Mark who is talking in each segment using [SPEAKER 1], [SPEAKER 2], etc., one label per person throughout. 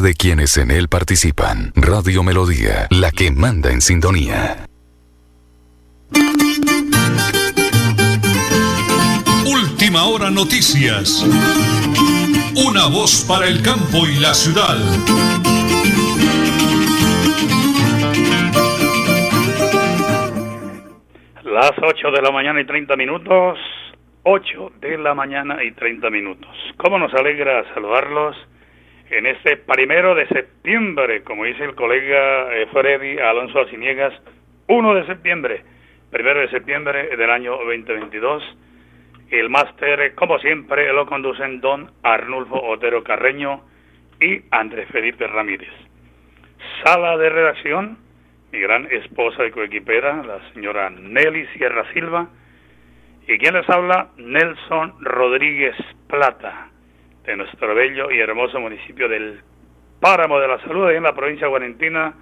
[SPEAKER 1] de quienes en él participan. Radio Melodía, la que manda en sintonía.
[SPEAKER 2] Última hora noticias. Una voz para el campo y la ciudad.
[SPEAKER 3] Las 8 de la mañana y 30 minutos. 8 de la mañana y 30 minutos. ¿Cómo nos alegra saludarlos en este primero de septiembre, como dice el colega eh, Freddy Alonso Alciniegas, 1 de septiembre, primero de septiembre del año 2022. El máster, como siempre, lo conducen don Arnulfo Otero Carreño y Andrés Felipe Ramírez. Sala de redacción, mi gran esposa y coequipera, la señora Nelly Sierra Silva, y quien les habla, Nelson Rodríguez Plata de nuestro bello y hermoso municipio del Páramo de la Salud, ahí en la provincia de Guarentina.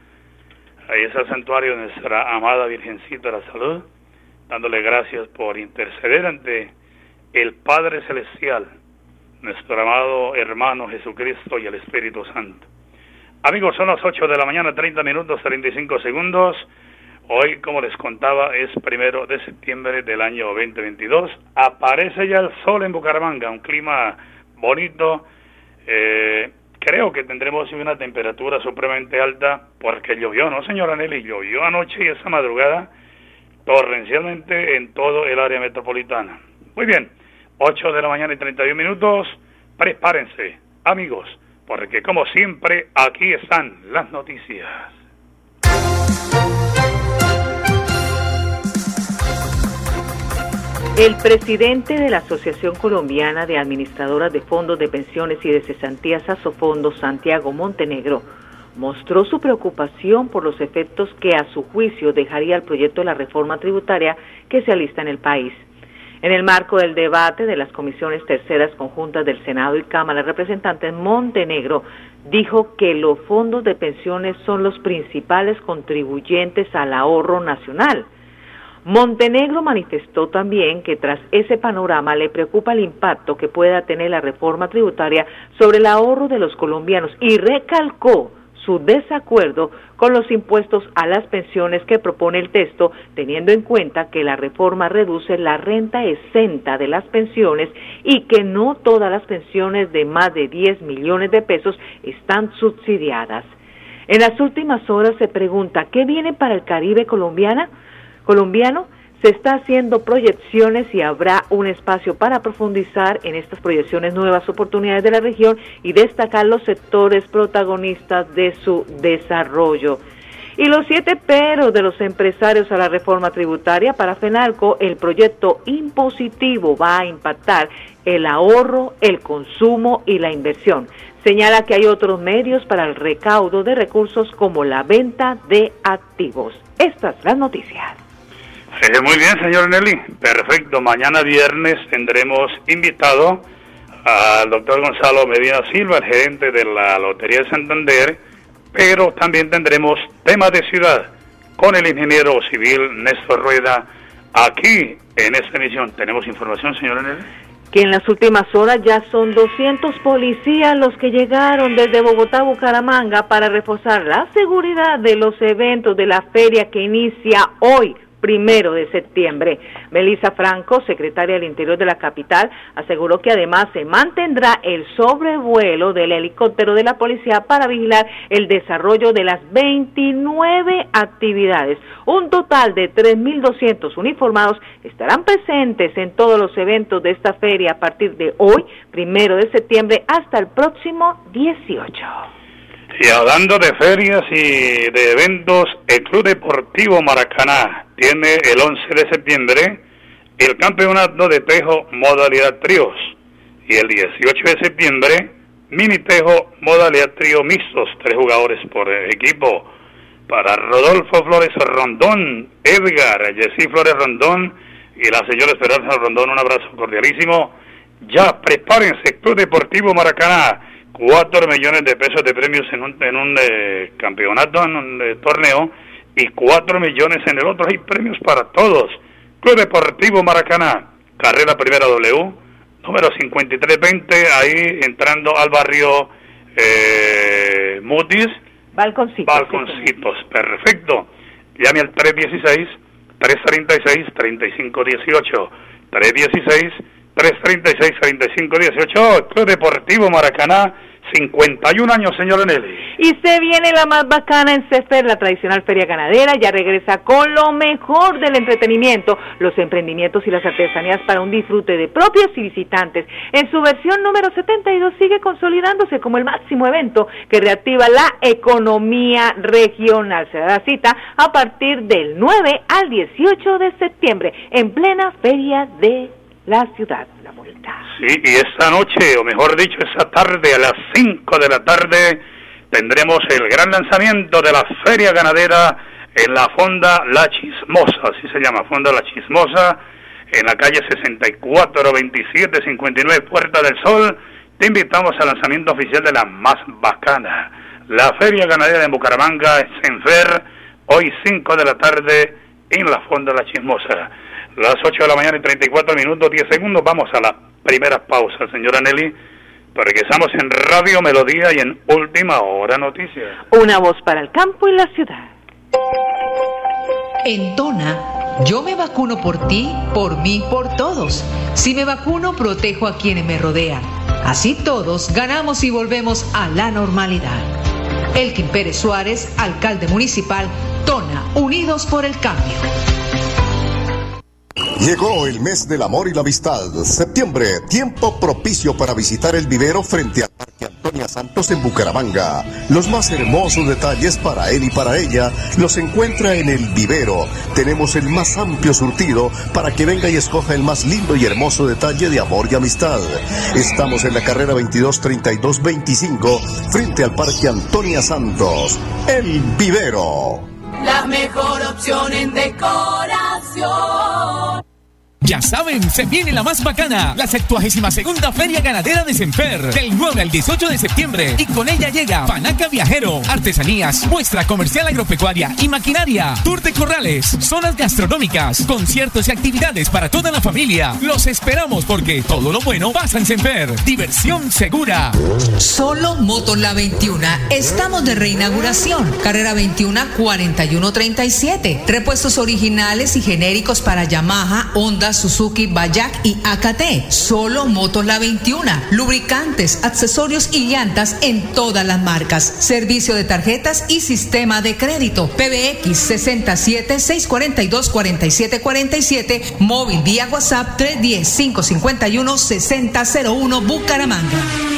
[SPEAKER 3] Ahí es el santuario de nuestra amada Virgencita de la Salud, dándole gracias por interceder ante el Padre Celestial, nuestro amado hermano Jesucristo y el Espíritu Santo. Amigos, son las 8 de la mañana, 30 minutos, 35 segundos. Hoy, como les contaba, es primero de septiembre del año 2022. Aparece ya el sol en Bucaramanga, un clima bonito. Eh, creo que tendremos una temperatura supremamente alta porque llovió, ¿no, señora Nelly? Llovió anoche y esa madrugada torrencialmente en todo el área metropolitana. Muy bien, 8 de la mañana y 31 minutos. Prepárense, amigos, porque como siempre, aquí están las noticias.
[SPEAKER 4] El presidente de la Asociación Colombiana de Administradoras de Fondos de Pensiones y de Cesantías Asofondos, Santiago Montenegro, mostró su preocupación por los efectos que a su juicio dejaría el proyecto de la reforma tributaria que se alista en el país. En el marco del debate de las comisiones terceras conjuntas del Senado y Cámara de Representantes, Montenegro dijo que los fondos de pensiones son los principales contribuyentes al ahorro nacional Montenegro manifestó también que tras ese panorama le preocupa el impacto que pueda tener la reforma tributaria sobre el ahorro de los colombianos y recalcó su desacuerdo con los impuestos a las pensiones que propone el texto, teniendo en cuenta que la reforma reduce la renta exenta de las pensiones y que no todas las pensiones de más de 10 millones de pesos están subsidiadas. En las últimas horas se pregunta, ¿qué viene para el Caribe colombiana? Colombiano, se está haciendo proyecciones y habrá un espacio para profundizar en estas proyecciones nuevas oportunidades de la región y destacar los sectores protagonistas de su desarrollo. Y los siete peros de los empresarios a la reforma tributaria para FENALCO, el proyecto impositivo va a impactar el ahorro, el consumo y la inversión. Señala que hay otros medios para el recaudo de recursos como la venta de activos. Estas las noticias
[SPEAKER 3] muy bien, señor Nelly. Perfecto. Mañana viernes tendremos invitado al doctor Gonzalo Medina Silva, gerente de la Lotería de Santander, pero también tendremos temas de ciudad con el ingeniero civil Néstor Rueda aquí en esta emisión. ¿Tenemos información, señor Nelly?
[SPEAKER 4] que en las últimas horas ya son 200 policías los que llegaron desde Bogotá a Bucaramanga para reforzar la seguridad de los eventos de la feria que inicia hoy primero de septiembre. Melissa Franco, secretaria del Interior de la capital, aseguró que además se mantendrá el sobrevuelo del helicóptero de la policía para vigilar el desarrollo de las 29 actividades. Un total de 3.200 uniformados estarán presentes en todos los eventos de esta feria a partir de hoy, primero de septiembre, hasta el próximo 18.
[SPEAKER 3] Y hablando de ferias y de eventos, el Club Deportivo Maracaná tiene el 11 de septiembre el campeonato de tejo modalidad tríos y el 18 de septiembre mini tejo modalidad trío mixtos, tres jugadores por equipo. Para Rodolfo Flores Rondón, Edgar, Jessy Flores Rondón y la señora Esperanza Rondón, un abrazo cordialísimo. Ya prepárense, Club Deportivo Maracaná 4 millones de pesos de premios en un, en un eh, campeonato, en un eh, torneo, y 4 millones en el otro. Hay premios para todos. Club Deportivo Maracaná, carrera primera W, número 5320, ahí entrando al barrio eh, smoothies,
[SPEAKER 4] balconcitos.
[SPEAKER 3] Balconcitos, perfecto. Llame al 316 336 3518 316 336 3518 Club Deportivo Maracaná 51 años, señor Nelly.
[SPEAKER 4] Y se viene la más bacana en Cefer, la tradicional feria ganadera, ya regresa con lo mejor del entretenimiento, los emprendimientos y las artesanías para un disfrute de propios y visitantes. En su versión número 72 sigue consolidándose como el máximo evento que reactiva la economía regional. Se da cita a partir del 9 al 18 de septiembre en plena feria de la ciudad.
[SPEAKER 3] Sí, y esta noche, o mejor dicho, esa tarde, a las 5 de la tarde, tendremos el gran lanzamiento de la Feria Ganadera en la Fonda La Chismosa, así se llama, Fonda La Chismosa, en la calle 642759 Puerta del Sol. Te invitamos al lanzamiento oficial de la más bacana. La Feria Ganadera de Bucaramanga en Fer, hoy 5 de la tarde en la Fonda La Chismosa. Las 8 de la mañana y 34 minutos, 10 segundos, vamos a la primera pausa, señora Nelly. Regresamos en Radio Melodía y en Última Hora Noticias.
[SPEAKER 4] Una voz para el campo y la ciudad.
[SPEAKER 5] En Tona, yo me vacuno por ti, por mí, por todos. Si me vacuno, protejo a quienes me rodean. Así todos ganamos y volvemos a la normalidad. Elkin Pérez Suárez, alcalde municipal, Tona, Unidos por el Cambio.
[SPEAKER 6] Llegó el mes del amor y la amistad. Septiembre, tiempo propicio para visitar el vivero frente al Parque Antonia Santos en Bucaramanga. Los más hermosos detalles para él y para ella los encuentra en el vivero. Tenemos el más amplio surtido para que venga y escoja el más lindo y hermoso detalle de amor y amistad. Estamos en la carrera 223225 frente al Parque Antonia Santos. El vivero.
[SPEAKER 7] La mejor opción en decoración.
[SPEAKER 8] Ya saben, se viene la más bacana, la 72 segunda Feria Ganadera de Semper, del 9 al 18 de septiembre. Y con ella llega Panaca Viajero, artesanías, muestra comercial agropecuaria y maquinaria, tour de corrales, zonas gastronómicas, conciertos y actividades para toda la familia. Los esperamos porque todo lo bueno pasa en Semper. Diversión segura.
[SPEAKER 5] Solo Motos La 21. Estamos de reinauguración. Carrera 21 4137. Repuestos originales y genéricos para Yamaha, Suzuki, Bayak y AKT. Solo Motos La 21. Lubricantes, accesorios y llantas en todas las marcas. Servicio de tarjetas y sistema de crédito. PBX 67 642 4747. Móvil vía WhatsApp 310 551 6001 Bucaramanga.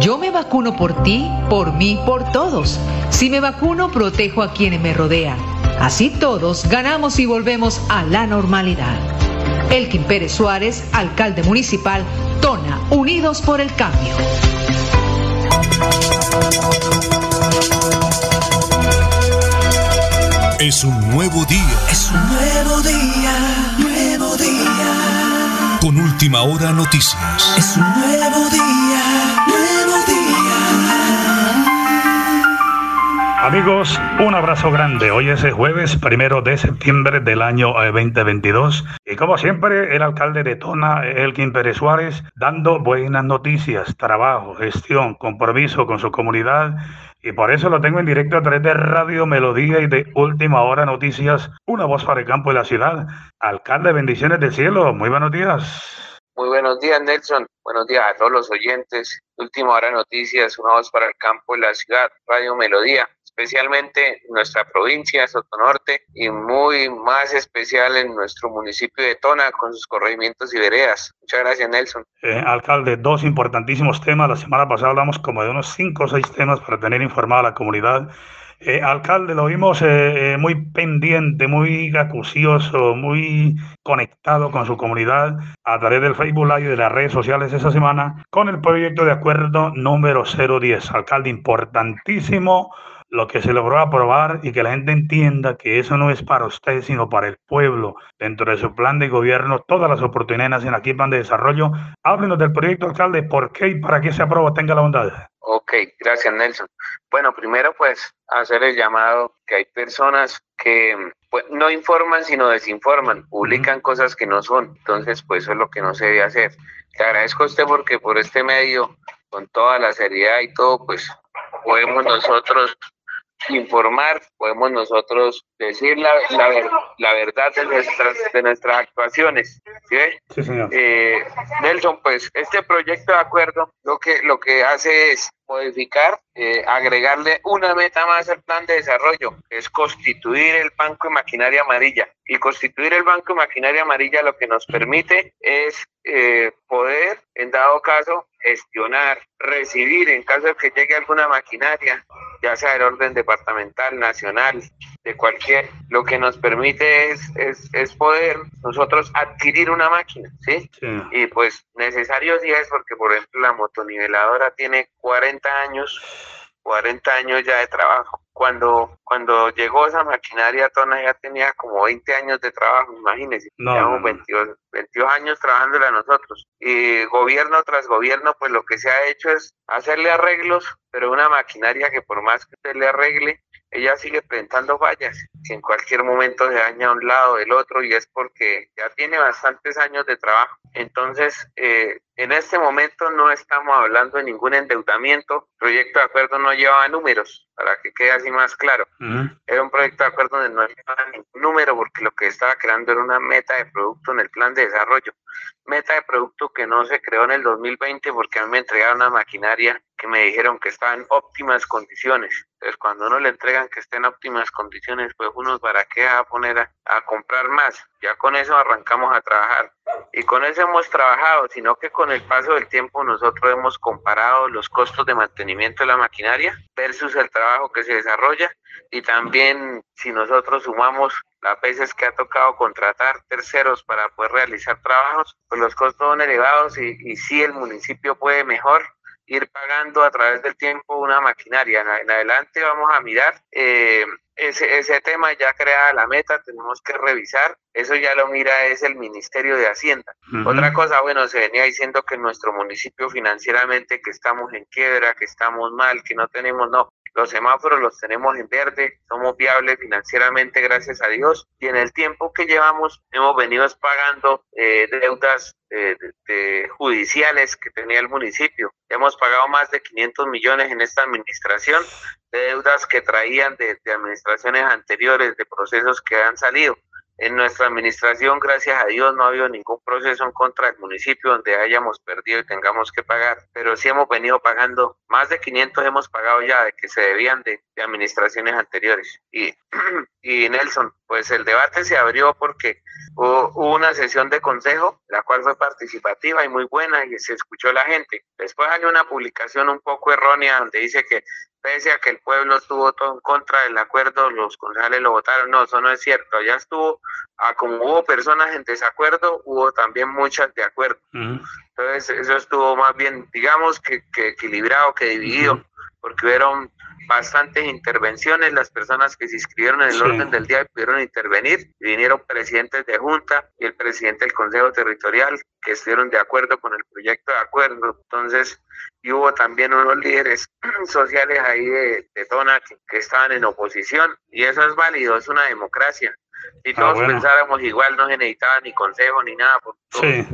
[SPEAKER 5] yo me vacuno por ti, por mí, por todos. Si me vacuno, protejo a quienes me rodean. Así todos ganamos y volvemos a la normalidad. Elkin Pérez Suárez, alcalde municipal, Tona, Unidos por el Cambio.
[SPEAKER 2] Es un nuevo día.
[SPEAKER 7] Es un nuevo día, nuevo día.
[SPEAKER 2] Con última hora noticias.
[SPEAKER 7] Es un nuevo día,
[SPEAKER 3] Amigos, un abrazo grande. Hoy es el jueves primero de septiembre del año eh, 2022. Y como siempre, el alcalde de Tona, Elkin Pérez Suárez, dando buenas noticias, trabajo, gestión, compromiso con su comunidad. Y por eso lo tengo en directo a través de Radio Melodía y de Última Hora Noticias, una voz para el campo y la ciudad. Alcalde, bendiciones del cielo. Muy buenos días.
[SPEAKER 9] Muy buenos días, Nelson. Buenos días a todos los oyentes. Última hora noticias, una voz para el campo y la ciudad, Radio Melodía, especialmente en nuestra provincia, Sotonorte, y muy más especial en nuestro municipio de Tona con sus corregimientos y veredas. Muchas gracias, Nelson.
[SPEAKER 3] Eh, alcalde, dos importantísimos temas. La semana pasada hablamos como de unos cinco o seis temas para tener informada a la comunidad. Eh, alcalde, lo vimos eh, muy pendiente, muy acucioso, muy conectado con su comunidad a través del Facebook Live y de las redes sociales esa semana con el proyecto de acuerdo número 010. Alcalde, importantísimo lo que se logró aprobar y que la gente entienda que eso no es para usted, sino para el pueblo. Dentro de su plan de gobierno, todas las oportunidades en aquí plan de desarrollo. Háblenos del proyecto, alcalde, por qué y para qué se aprobó, tenga la bondad.
[SPEAKER 9] Ok, gracias Nelson. Bueno, primero pues hacer el llamado que hay personas que pues, no informan sino desinforman, publican cosas que no son, entonces pues eso es lo que no se debe hacer. Le agradezco a usted porque por este medio, con toda la seriedad y todo, pues podemos nosotros informar, podemos nosotros decir la, la, verdad de nuestras, de nuestras actuaciones. ¿sí? Eh, Nelson, pues este proyecto de acuerdo lo que, lo que hace es modificar, eh, agregarle una meta más al plan de desarrollo, que es constituir el Banco de Maquinaria Amarilla. Y constituir el Banco de Maquinaria Amarilla lo que nos permite es eh, poder, en dado caso, gestionar, recibir en caso de que llegue alguna maquinaria, ya sea del orden departamental, nacional, de cualquier, lo que nos permite es, es, poder nosotros adquirir una máquina, ¿sí? Y pues necesario sí es porque, por ejemplo, la motoniveladora tiene 40 años, 40 años ya de trabajo. Cuando, cuando llegó esa maquinaria, Tona ya tenía como 20 años de trabajo, imagínense. Llevamos 22, 22 años trabajándola nosotros. Y gobierno tras gobierno, pues lo que se ha hecho es hacerle arreglos, pero una maquinaria que por más que usted le arregle, ella sigue presentando fallas. Si en cualquier momento se daña un lado del otro y es porque ya tiene bastantes años de trabajo. Entonces, eh, en este momento no estamos hablando de ningún endeudamiento. El proyecto de acuerdo no llevaba números, para que quede así más claro. Era un proyecto de acuerdo donde no llevaba ningún número porque lo que estaba creando era una meta de producto en el plan de desarrollo. Meta de producto que no se creó en el 2020 porque a mí me entregaron una maquinaria que me dijeron que estaba en óptimas condiciones. Entonces, cuando uno le entregan que esté en óptimas condiciones, pues uno para qué va a poner a comprar más. Ya con eso arrancamos a trabajar. Y con eso hemos trabajado, sino que con el paso del tiempo nosotros hemos comparado los costos de mantenimiento de la maquinaria versus el trabajo que se desarrolla y también si nosotros sumamos las veces que ha tocado contratar terceros para poder realizar trabajos, pues los costos son elevados y, y sí el municipio puede mejor ir pagando a través del tiempo una maquinaria. En, adelante vamos a mirar eh, ese, ese tema ya creada la meta, tenemos que revisar. Eso ya lo mira es el Ministerio de Hacienda. Otra cosa, bueno, se venía diciendo que nuestro municipio financieramente que estamos en quiebra, que estamos mal, que no tenemos, no. Los semáforos los tenemos en verde, somos viables financieramente, gracias a Dios. Y en el tiempo que llevamos, hemos venido pagando eh, deudas eh, judiciales que tenía el municipio. Hemos pagado más de 500 millones en esta administración de deudas que traían de administraciones anteriores, de procesos que han salido. En nuestra administración, gracias a Dios, no ha habido ningún proceso en contra del municipio donde hayamos perdido y tengamos que pagar, pero sí hemos venido pagando, más de 500 hemos pagado ya de que se debían de, administraciones anteriores. Y, y Nelson, pues el debate se abrió porque hubo, una sesión de consejo, la cual fue participativa y muy buena y se escuchó la gente. Después hay una publicación un poco errónea donde dice que pese a que el pueblo estuvo todo en contra del acuerdo, los concejales lo votaron. No, eso no es cierto. Ya estuvo, a como hubo personas en desacuerdo, hubo también muchas de acuerdo. Entonces, eso estuvo más bien, digamos, que, equilibrado, que dividido, porque hubieron bastantes intervenciones, las personas que se inscribieron en el orden del día pudieron intervenir, vinieron presidentes de junta y el presidente del Consejo Territorial que estuvieron de acuerdo con el proyecto de acuerdo. Entonces, y hubo también unos líderes sociales ahí de, de Tona que, estaban en oposición y eso es válido, es una democracia. Si ah, todos pensáramos igual, no se necesitaba ni consejo ni nada, porque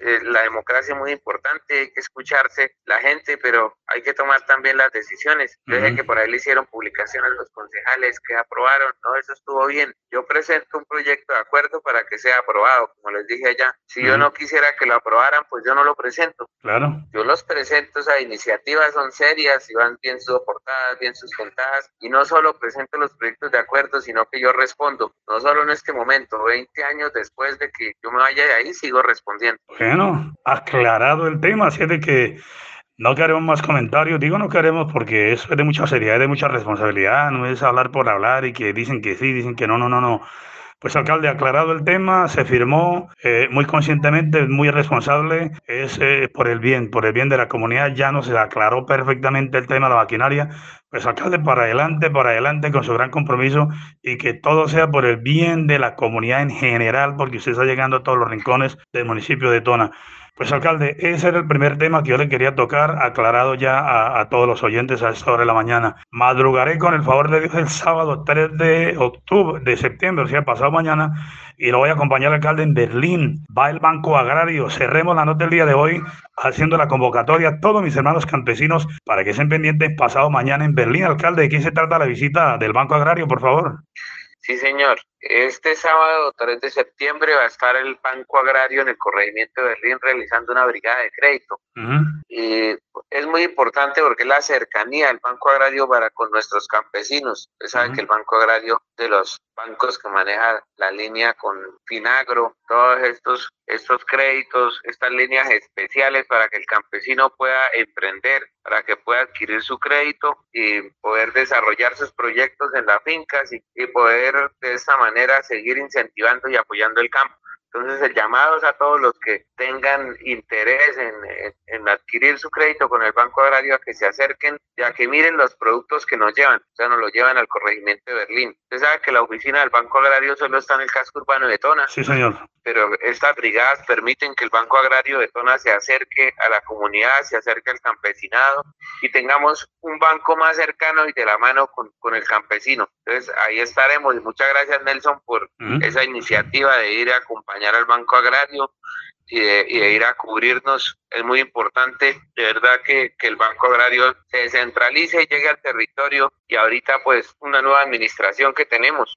[SPEAKER 9] eh, la democracia es muy importante, hay que escucharse la gente, pero hay que tomar también las decisiones. Desde que por ahí le hicieron publicaciones a los concejales que aprobaron, no, eso estuvo bien. Yo presento un proyecto de acuerdo para que sea aprobado, como les dije allá. Si yo no quisiera que lo aprobaran, pues yo no lo presento.
[SPEAKER 3] Claro.
[SPEAKER 9] Yo los presento, a iniciativas son serias y van bien soportadas, bien sustentadas, y no solo presento los proyectos de acuerdo, sino que yo respondo, no solo en este momento, 20 años después de que yo me vaya de ahí, sigo respondiendo.
[SPEAKER 3] Bueno, aclarado el tema, así de que No queremos más comentarios, digo no queremos porque eso es de mucha seriedad, de mucha responsabilidad, no es hablar por hablar y que dicen que sí, dicen que no, no, no, no. Pues alcalde, aclarado el tema, se firmó eh, muy conscientemente, muy responsable, es eh, por el bien, por el bien de la comunidad, ya no se aclaró perfectamente el tema de la maquinaria. Pues alcalde, para adelante, para adelante con su gran compromiso y que todo sea por el bien de la comunidad en general, porque usted está llegando a todos los rincones del municipio de Tona. Pues alcalde, ese era el primer tema que yo le quería tocar, aclarado ya a, todos los oyentes a esta hora de la mañana. Madrugaré con el favor de Dios el sábado 3 de octubre, de septiembre, o sea, pasado mañana, y lo voy a acompañar al alcalde en Berlín. Va el Banco Agrario. Cerremos la nota del día de hoy haciendo la convocatoria a todos mis hermanos campesinos para que estén pendientes pasado mañana en Berlín. Alcalde, ¿de qué se trata la visita del Banco Agrario, por favor?
[SPEAKER 9] Sí, señor. Este sábado 3 de septiembre va a estar el Banco Agrario en el corregimiento de Berlín realizando una brigada de crédito. Y es muy importante porque la cercanía del Banco Agrario para con nuestros campesinos. Usted sabe que el Banco Agrario de los bancos que maneja la línea con Finagro, todos estos, estos créditos, estas líneas especiales para que el campesino pueda emprender, para que pueda adquirir su crédito y poder desarrollar sus proyectos en las fincas y, y poder de esta manera manera seguir incentivando y apoyando el campo. Entonces, el llamado es a todos los que tengan interés en, adquirir su crédito con el Banco Agrario a que se acerquen ya que miren los productos que nos llevan, o sea, nos lo llevan al corregimiento de Berlín. Usted sabe que la oficina del Banco Agrario solo está en el casco urbano de Tona.
[SPEAKER 3] Sí, señor.
[SPEAKER 9] Pero estas brigadas permiten que el Banco Agrario de Tona se acerque a la comunidad, se acerque al campesinado y tengamos un banco más cercano y de la mano con, con el campesino. Entonces, ahí estaremos. Y muchas gracias, Nelson, por esa iniciativa de ir a acompañar al Banco Agrario y de, ir a cubrirnos es muy importante, de verdad que, que, el Banco Agrario se descentralice y llegue al territorio y ahorita pues una nueva administración que tenemos,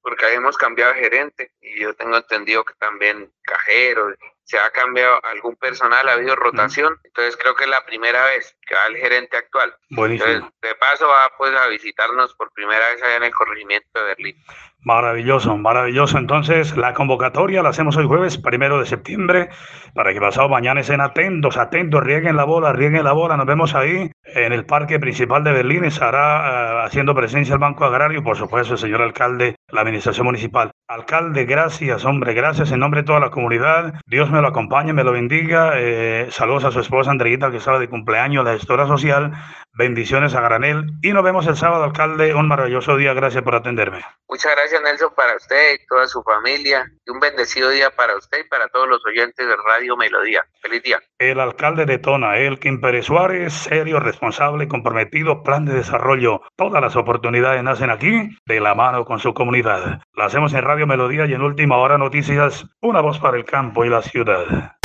[SPEAKER 9] porque hemos cambiado de gerente y yo tengo entendido que también cajeros, se ha cambiado algún personal, ha habido rotación, entonces creo que es la primera vez que va el gerente actual.
[SPEAKER 3] Buenísimo.
[SPEAKER 9] de paso va pues a visitarnos por primera vez allá en el corregimiento de Berlín.
[SPEAKER 3] Maravilloso, maravilloso. Entonces, la convocatoria la hacemos hoy jueves, primero de septiembre, para que pasado mañana estén atentos, atentos, rieguen la bola, rieguen la bola. Nos vemos ahí en el parque principal de Berlín. Estará uh, haciendo presencia el Banco Agrario, por supuesto, el señor alcalde, la administración municipal. Alcalde, gracias, hombre, gracias en nombre de toda la comunidad. Dios me lo acompañe, me lo bendiga. Eh, saludos a su esposa Andreita, que estaba de cumpleaños, la gestora social. Bendiciones a granel. Y nos vemos el sábado, alcalde. Un maravilloso día. Gracias por atenderme.
[SPEAKER 9] Muchas gracias, Nelson, para usted y toda su familia. Y un bendecido día para usted y para todos los oyentes de Radio Melodía. Feliz día.
[SPEAKER 3] El alcalde de Tona, Elkin Pérez Suárez, serio, responsable, comprometido, plan de desarrollo. Todas las oportunidades nacen aquí, de la mano con su comunidad. La hacemos en Radio Melodía y en última hora noticias, una voz para el campo y la ciudad.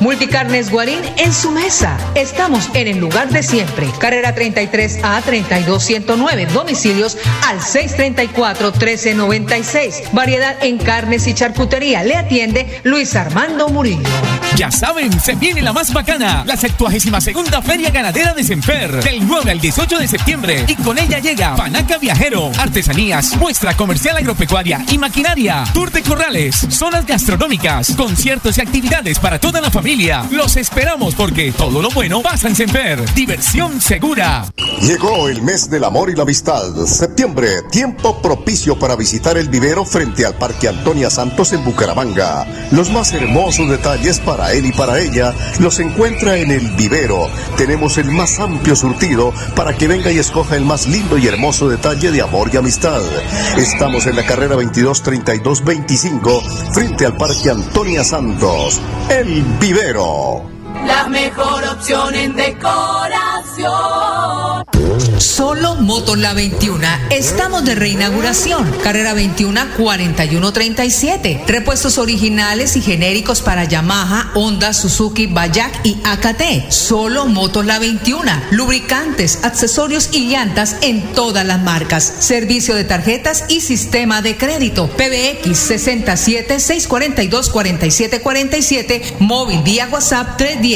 [SPEAKER 5] Multicarnes Guarín en su mesa. Estamos en el lugar de siempre. Carrera 33 a 32109. Domicilios al 634 1396. Variedad en carnes y charcutería. Le atiende Luis Armando Murillo.
[SPEAKER 8] Ya saben, se viene la más bacana, la 72 segunda Feria Ganadera de Semper, del 9 al 18 de septiembre. Y con ella llega Panaca Viajero, artesanías, muestra comercial agropecuaria y maquinaria, tour de corrales, zonas gastronómicas, conciertos y actividades para toda la familia los esperamos porque todo lo bueno pasa en Semper. Diversión segura.
[SPEAKER 6] Llegó el mes del amor y la amistad. Septiembre, tiempo propicio para visitar el vivero frente al Parque Antonia Santos en Bucaramanga. Los más hermosos detalles para él y para ella los encuentra en el vivero. Tenemos el más amplio surtido para que venga y escoja el más lindo y hermoso detalle de amor y amistad. Estamos en la carrera 223225 frente al Parque Antonia Santos. El vivero Rivero
[SPEAKER 7] la mejor opción en decoración.
[SPEAKER 5] Solo Motor La 21. Estamos de reinauguración. Carrera 21 4137. Repuestos originales y genéricos para Yamaha, Honda, Suzuki, Bayak y AKT. Solo Motor La 21. Lubricantes, accesorios y llantas en todas las marcas. Servicio de tarjetas y sistema de crédito. PBX 67 642 4747. Móvil vía WhatsApp 310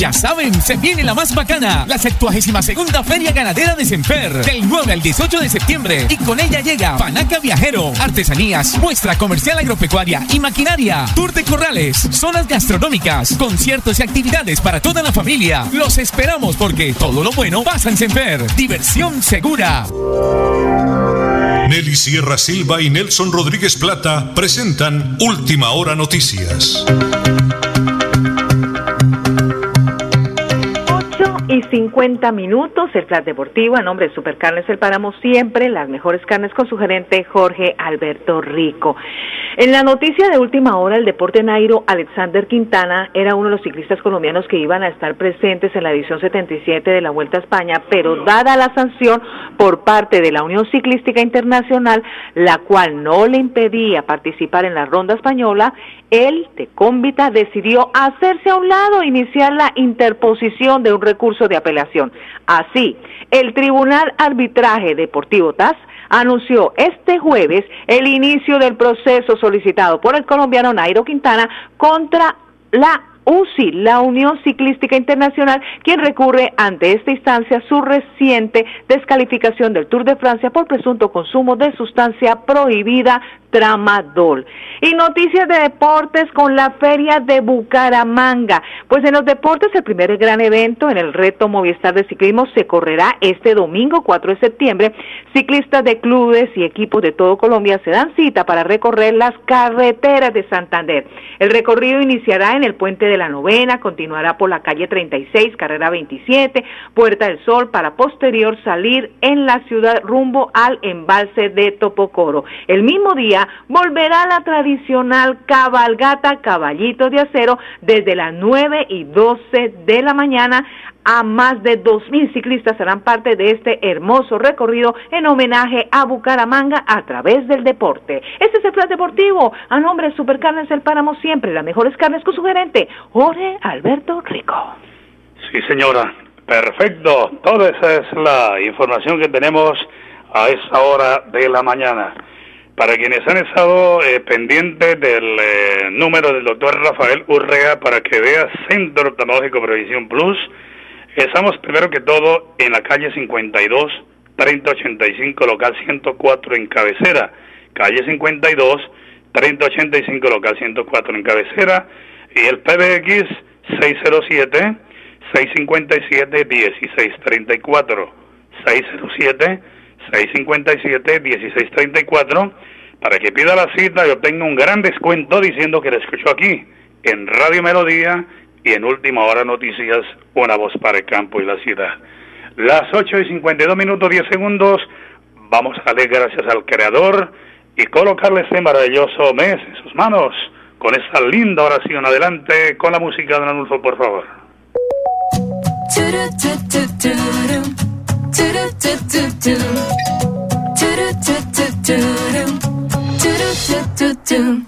[SPEAKER 8] Ya saben, se viene la más bacana, la 72 segunda Feria Ganadera de Semper, del 9 al 18 de septiembre. Y con ella llega Panaca Viajero, artesanías, muestra comercial agropecuaria y maquinaria, tour de corrales, zonas gastronómicas, conciertos y actividades para toda la familia. Los esperamos porque todo lo bueno pasa en Semper. Diversión segura.
[SPEAKER 2] Nelly Sierra Silva y Nelson Rodríguez Plata presentan Última Hora Noticias.
[SPEAKER 4] 50 minutos, el Plan Deportivo a nombre de Supercarnes El Páramo, siempre las mejores carnes con su gerente Jorge Alberto Rico. En la noticia de última hora, el deporte Nairo Alexander Quintana era uno de los ciclistas colombianos que iban a estar presentes en la edición 77 de la Vuelta a España, pero dada la sanción por parte de la Unión Ciclística Internacional, la cual no le impedía participar en la ronda española, él, de cómbita, decidió hacerse a un lado iniciar la interposición de un recurso de apelación. Así, el Tribunal Arbitraje Deportivo TAS anunció este jueves el inicio del proceso solicitado por el colombiano Nairo Quintana contra la UCI, la Unión Ciclística Internacional, quien recurre ante esta instancia su reciente descalificación del Tour de Francia por presunto consumo de sustancia prohibida tramadol. Y noticias de deportes con la Feria de Bucaramanga. Pues en los deportes el primer gran evento en el reto Movistar de Ciclismo se correrá este domingo 4 de septiembre. Ciclistas de clubes y equipos de todo Colombia se dan cita para recorrer las carreteras de Santander. El recorrido iniciará en el puente de la novena, continuará por la calle 36, carrera 27, Puerta del Sol, para posterior salir en la ciudad rumbo al embalse de Topocoro. El mismo día volverá la tradicional cabalgata Caballito de Acero desde las 9 y 12 de la mañana. A más de 2.000 ciclistas serán parte de este hermoso recorrido en homenaje a Bucaramanga a través del deporte. Este es el plan deportivo. A nombre de Supercarnes El Páramo, siempre las mejores carnes con su gerente, Jorge Alberto Rico.
[SPEAKER 3] Sí, señora. Perfecto. Toda esa es la información que tenemos a esta hora de la mañana. Para quienes han estado eh, pendientes del eh, número del doctor Rafael Urrea para que vea Centro Oftalmológico Previsión Plus, estamos primero que todo en la calle 52, 3085, local 104 en cabecera. Calle 52, 3085, local 104 en cabecera. Y el PBX 607, 657, 1634. 607, 657-1634 para que pida la cita y obtenga un gran descuento diciendo que la escuchó aquí en Radio Melodía y en Última Hora Noticias, una voz para el campo y la ciudad. Las 8 y 52 minutos 10 segundos, vamos a darle gracias al Creador y colocarle este maravilloso mes en sus manos con esta linda oración. Adelante con la música de Anulfo, por favor.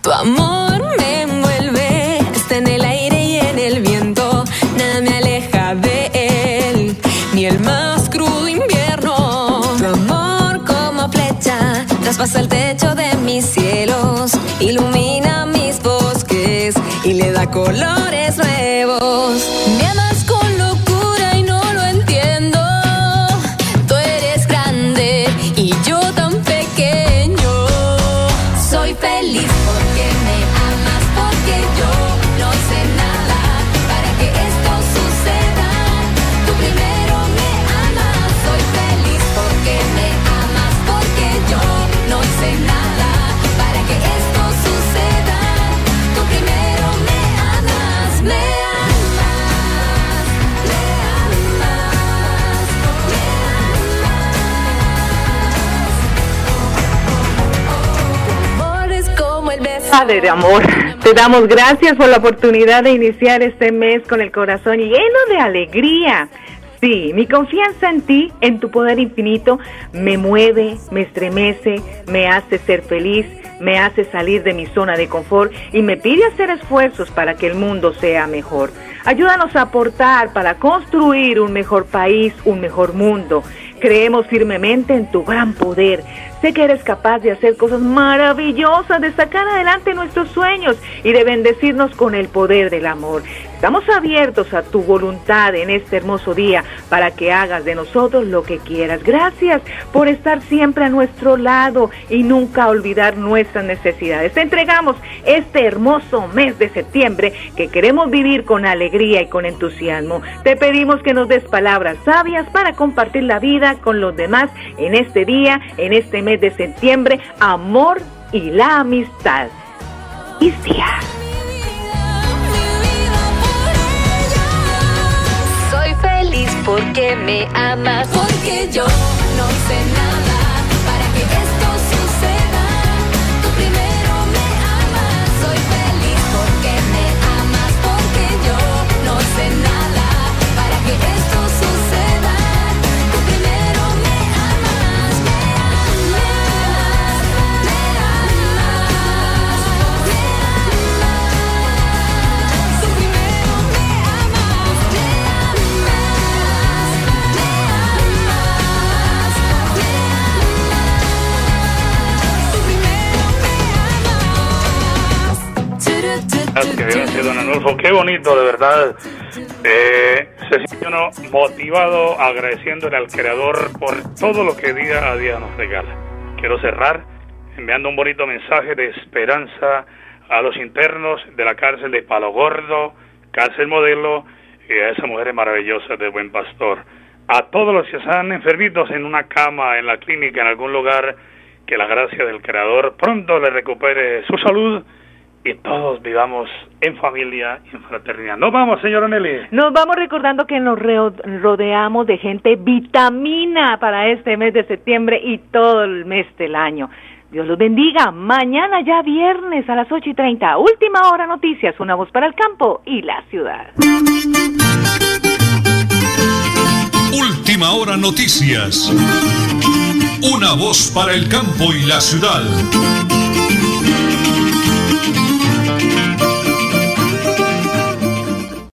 [SPEAKER 10] Tu amor me envuelve, está en el aire y en el viento, nada me aleja de él, ni el más crudo invierno. Tu amor como flecha traspasa el techo de mis cielos, ilumina mis bosques y le da colores
[SPEAKER 4] De amor, te damos gracias por la oportunidad de iniciar este mes con el corazón lleno de alegría. Sí, mi confianza en ti, en tu poder infinito, me mueve, me estremece, me hace ser feliz, me hace salir de mi zona de confort y me pide hacer esfuerzos para que el mundo sea mejor. Ayúdanos a aportar para construir un mejor país, un mejor mundo. Creemos firmemente en tu gran poder. Sé que eres capaz de hacer cosas maravillosas, de sacar adelante nuestros sueños y de bendecirnos con el poder del amor. Estamos abiertos a tu voluntad en este hermoso día para que hagas de nosotros lo que quieras. Gracias por estar siempre a nuestro lado y nunca olvidar nuestras necesidades. Te entregamos este hermoso mes de septiembre que queremos vivir con alegría y con entusiasmo. Te pedimos que nos des palabras sabias para compartir la vida con los demás en este día, en este mes de septiembre, amor y la amistad. Isia.
[SPEAKER 10] Soy feliz porque me amas, porque yo no sé nada
[SPEAKER 3] Gracias, gracias, don Anulfo. Qué bonito, de verdad. Eh, se uno motivado agradeciéndole al Creador por todo lo que día a día nos regala. Quiero cerrar enviando un bonito mensaje de esperanza a los internos de la cárcel de Palo Gordo, cárcel modelo, y a esas mujeres maravillosas de Buen Pastor. A todos los que están enfermitos en una cama, en la clínica, en algún lugar, que la gracia del Creador pronto le recupere su salud y todos vivamos en familia y en fraternidad. Nos vamos, señora Nelly.
[SPEAKER 4] Nos vamos recordando que nos rodeamos de gente vitamina para este mes de septiembre y todo el mes del año. Dios los bendiga. Mañana ya viernes a las 8 y 30. Última hora noticias. Una voz para el campo y la ciudad.
[SPEAKER 2] Última hora noticias. Una voz para el campo y la ciudad. Música